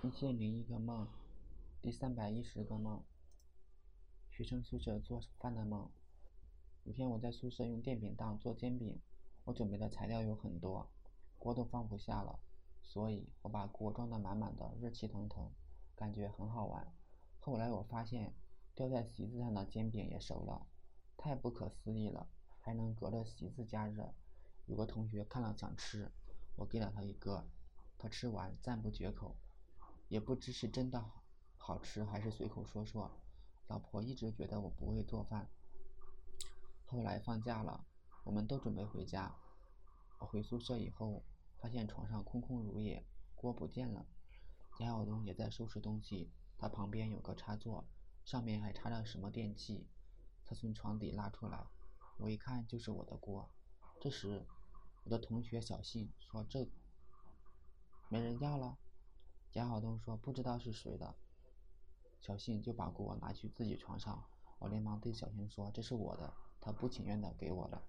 一千零一个梦，第三百一十个梦。学生宿舍做饭的梦。有天我在宿舍用电饼铛做煎饼，我准备的材料有很多，锅都放不下了，所以我把锅装得满满的，热气腾腾，感觉很好玩。后来我发现，掉在席子上的煎饼也熟了，太不可思议了，还能隔着席子加热。有个同学看了想吃，我给了他一个，他吃完赞不绝口。也不知是真的好吃还是随口说说。老婆一直觉得我不会做饭。后来放假了，我们都准备回家。我回宿舍以后，发现床上空空如也，锅不见了。贾晓东也在收拾东西，他旁边有个插座，上面还插着什么电器。他从床底拉出来，我一看就是我的锅。这时，我的同学小信说：“这没人要了。”贾晓东说：“不知道是谁的。”小信就把锅拿去自己床上。我连忙对小信说：“这是我的。”他不情愿的给我了。